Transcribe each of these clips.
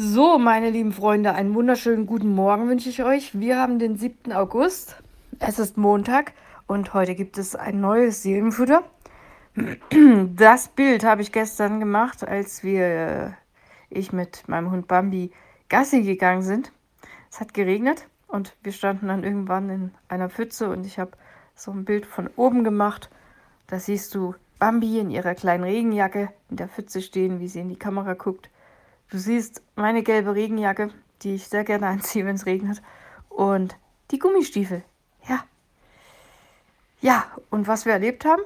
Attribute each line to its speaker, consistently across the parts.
Speaker 1: So, meine lieben Freunde, einen wunderschönen guten Morgen wünsche ich euch. Wir haben den 7. August. Es ist Montag und heute gibt es ein neues Seelenfutter. Das Bild habe ich gestern gemacht, als wir, äh, ich mit meinem Hund Bambi Gassi gegangen sind. Es hat geregnet und wir standen dann irgendwann in einer Pfütze und ich habe so ein Bild von oben gemacht. Da siehst du Bambi in ihrer kleinen Regenjacke in der Pfütze stehen, wie sie in die Kamera guckt. Du siehst meine gelbe Regenjacke, die ich sehr gerne anziehe, wenn es regnet. Und die Gummistiefel. Ja. Ja, und was wir erlebt haben,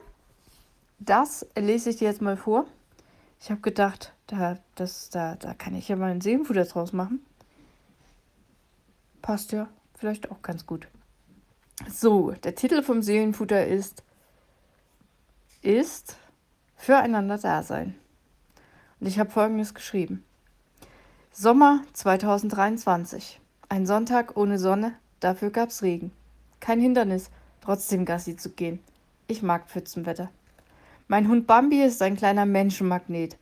Speaker 1: das lese ich dir jetzt mal vor. Ich habe gedacht, da, das, da, da kann ich ja mal ein Seelenfutter draus machen. Passt ja vielleicht auch ganz gut. So, der Titel vom Seelenfutter ist ist füreinander da sein. Und ich habe folgendes geschrieben. Sommer 2023. Ein Sonntag ohne Sonne, dafür gab's Regen. Kein Hindernis, trotzdem Gassi zu gehen. Ich mag Pfützenwetter. Mein Hund Bambi ist ein kleiner Menschenmagnet,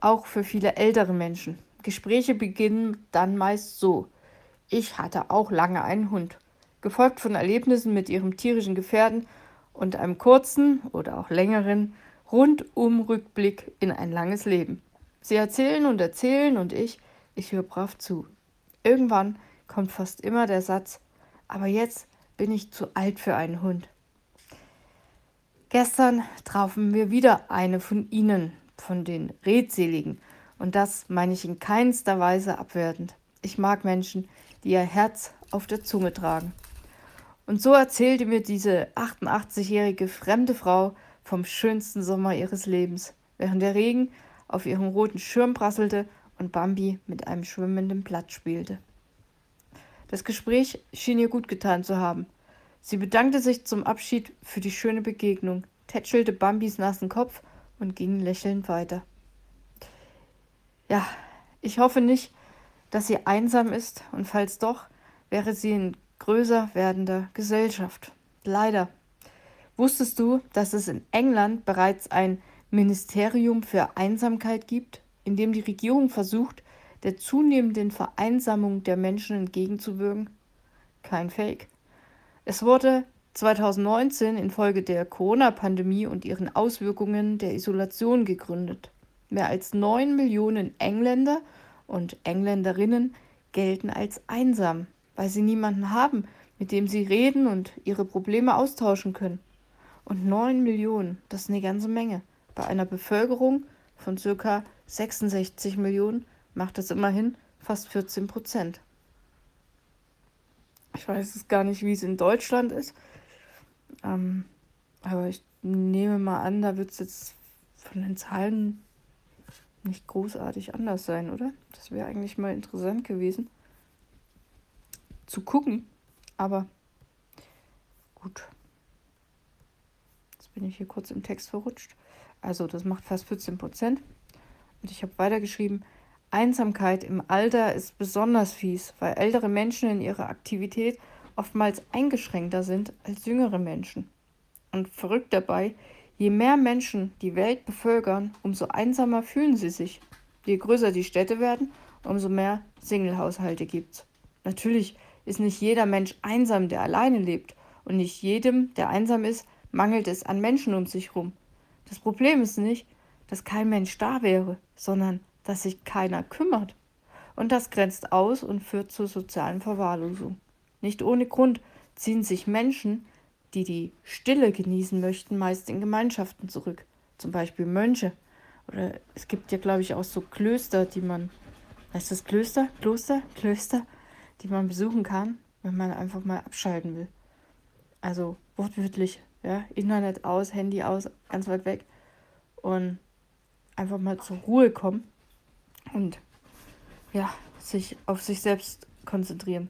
Speaker 1: auch für viele ältere Menschen. Gespräche beginnen dann meist so. Ich hatte auch lange einen Hund, gefolgt von Erlebnissen mit ihrem tierischen Gefährten und einem kurzen oder auch längeren Rundum-Rückblick in ein langes Leben. Sie erzählen und erzählen und ich ich höre brav zu. Irgendwann kommt fast immer der Satz, aber jetzt bin ich zu alt für einen Hund. Gestern trafen wir wieder eine von Ihnen, von den Redseligen. Und das meine ich in keinster Weise abwertend. Ich mag Menschen, die ihr Herz auf der Zunge tragen. Und so erzählte mir diese 88-jährige fremde Frau vom schönsten Sommer ihres Lebens, während der Regen auf ihren roten Schirm prasselte und Bambi mit einem schwimmenden Blatt spielte. Das Gespräch schien ihr gut getan zu haben. Sie bedankte sich zum Abschied für die schöne Begegnung, tätschelte Bambis nassen Kopf und ging lächelnd weiter. Ja, ich hoffe nicht, dass sie einsam ist und falls doch, wäre sie in größer werdender Gesellschaft. Leider. Wusstest du, dass es in England bereits ein Ministerium für Einsamkeit gibt? In dem die Regierung versucht, der zunehmenden Vereinsamung der Menschen entgegenzuwirken? Kein Fake. Es wurde 2019 infolge der Corona-Pandemie und ihren Auswirkungen der Isolation gegründet. Mehr als 9 Millionen Engländer und Engländerinnen gelten als einsam, weil sie niemanden haben, mit dem sie reden und ihre Probleme austauschen können. Und 9 Millionen, das ist eine ganze Menge. Bei einer Bevölkerung von ca. 66 Millionen macht das immerhin fast 14 Prozent. Ich weiß es gar nicht, wie es in Deutschland ist. Ähm, aber ich nehme mal an, da wird es jetzt von den Zahlen nicht großartig anders sein, oder? Das wäre eigentlich mal interessant gewesen zu gucken. Aber gut. Jetzt bin ich hier kurz im Text verrutscht. Also das macht fast 14 Prozent. Und ich habe weitergeschrieben, Einsamkeit im Alter ist besonders fies, weil ältere Menschen in ihrer Aktivität oftmals eingeschränkter sind als jüngere Menschen. Und verrückt dabei, je mehr Menschen die Welt bevölkern, umso einsamer fühlen sie sich. Je größer die Städte werden, umso mehr Singlehaushalte gibt's. Natürlich ist nicht jeder Mensch einsam, der alleine lebt. Und nicht jedem, der einsam ist, mangelt es an Menschen um sich herum. Das Problem ist nicht, dass kein Mensch da wäre, sondern dass sich keiner kümmert. Und das grenzt aus und führt zur sozialen Verwahrlosung. Nicht ohne Grund ziehen sich Menschen, die die Stille genießen möchten, meist in Gemeinschaften zurück. Zum Beispiel Mönche. Oder es gibt ja, glaube ich, auch so Klöster, die man, heißt das Klöster? Kloster? Klöster, die man besuchen kann, wenn man einfach mal abschalten will. Also wortwörtlich, ja, Internet aus, Handy aus, ganz weit weg. Und einfach mal zur Ruhe kommen und ja, sich auf sich selbst konzentrieren.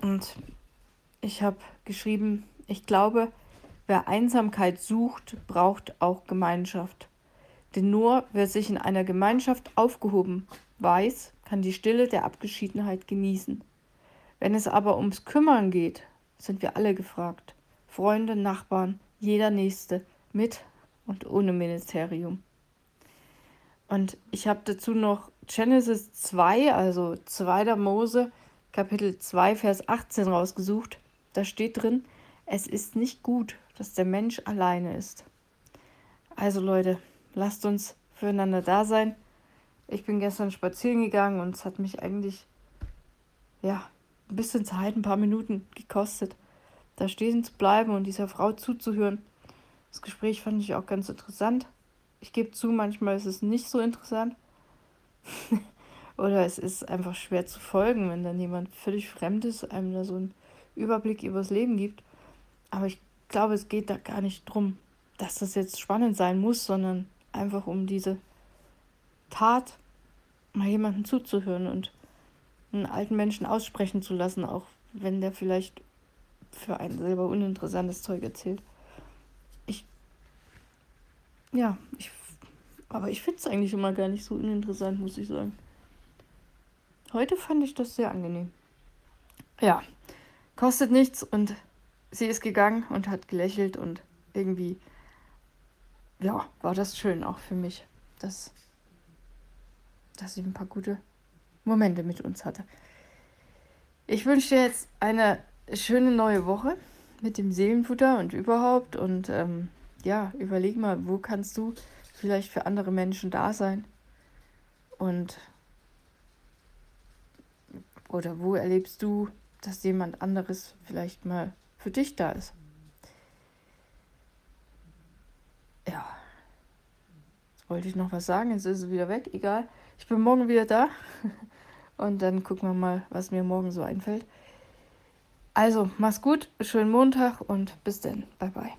Speaker 1: Und ich habe geschrieben, ich glaube, wer Einsamkeit sucht, braucht auch Gemeinschaft. Denn nur wer sich in einer Gemeinschaft aufgehoben weiß, kann die Stille der Abgeschiedenheit genießen. Wenn es aber ums Kümmern geht, sind wir alle gefragt. Freunde, Nachbarn, jeder Nächste, mit und ohne Ministerium. Und ich habe dazu noch Genesis 2, also 2. Mose, Kapitel 2, Vers 18 rausgesucht. Da steht drin, es ist nicht gut, dass der Mensch alleine ist. Also Leute, lasst uns füreinander da sein. Ich bin gestern spazieren gegangen und es hat mich eigentlich, ja, ein bisschen Zeit, ein paar Minuten gekostet, da stehen zu bleiben und dieser Frau zuzuhören. Das Gespräch fand ich auch ganz interessant. Ich gebe zu, manchmal ist es nicht so interessant. Oder es ist einfach schwer zu folgen, wenn dann jemand völlig Fremdes einem da so einen Überblick übers Leben gibt. Aber ich glaube, es geht da gar nicht drum, dass das jetzt spannend sein muss, sondern einfach um diese Tat, mal jemandem zuzuhören und einen alten Menschen aussprechen zu lassen, auch wenn der vielleicht für einen selber uninteressantes Zeug erzählt. Ja, ich, aber ich finde es eigentlich immer gar nicht so uninteressant, muss ich sagen. Heute fand ich das sehr angenehm. Ja, kostet nichts und sie ist gegangen und hat gelächelt und irgendwie, ja, war das schön auch für mich, dass, dass sie ein paar gute Momente mit uns hatte. Ich wünsche dir jetzt eine schöne neue Woche mit dem Seelenfutter und überhaupt und ähm, ja, überleg mal, wo kannst du vielleicht für andere Menschen da sein und oder wo erlebst du, dass jemand anderes vielleicht mal für dich da ist. Ja. Jetzt wollte ich noch was sagen, jetzt ist es wieder weg, egal. Ich bin morgen wieder da. Und dann gucken wir mal, was mir morgen so einfällt. Also, mach's gut, schönen Montag und bis dann. Bye bye.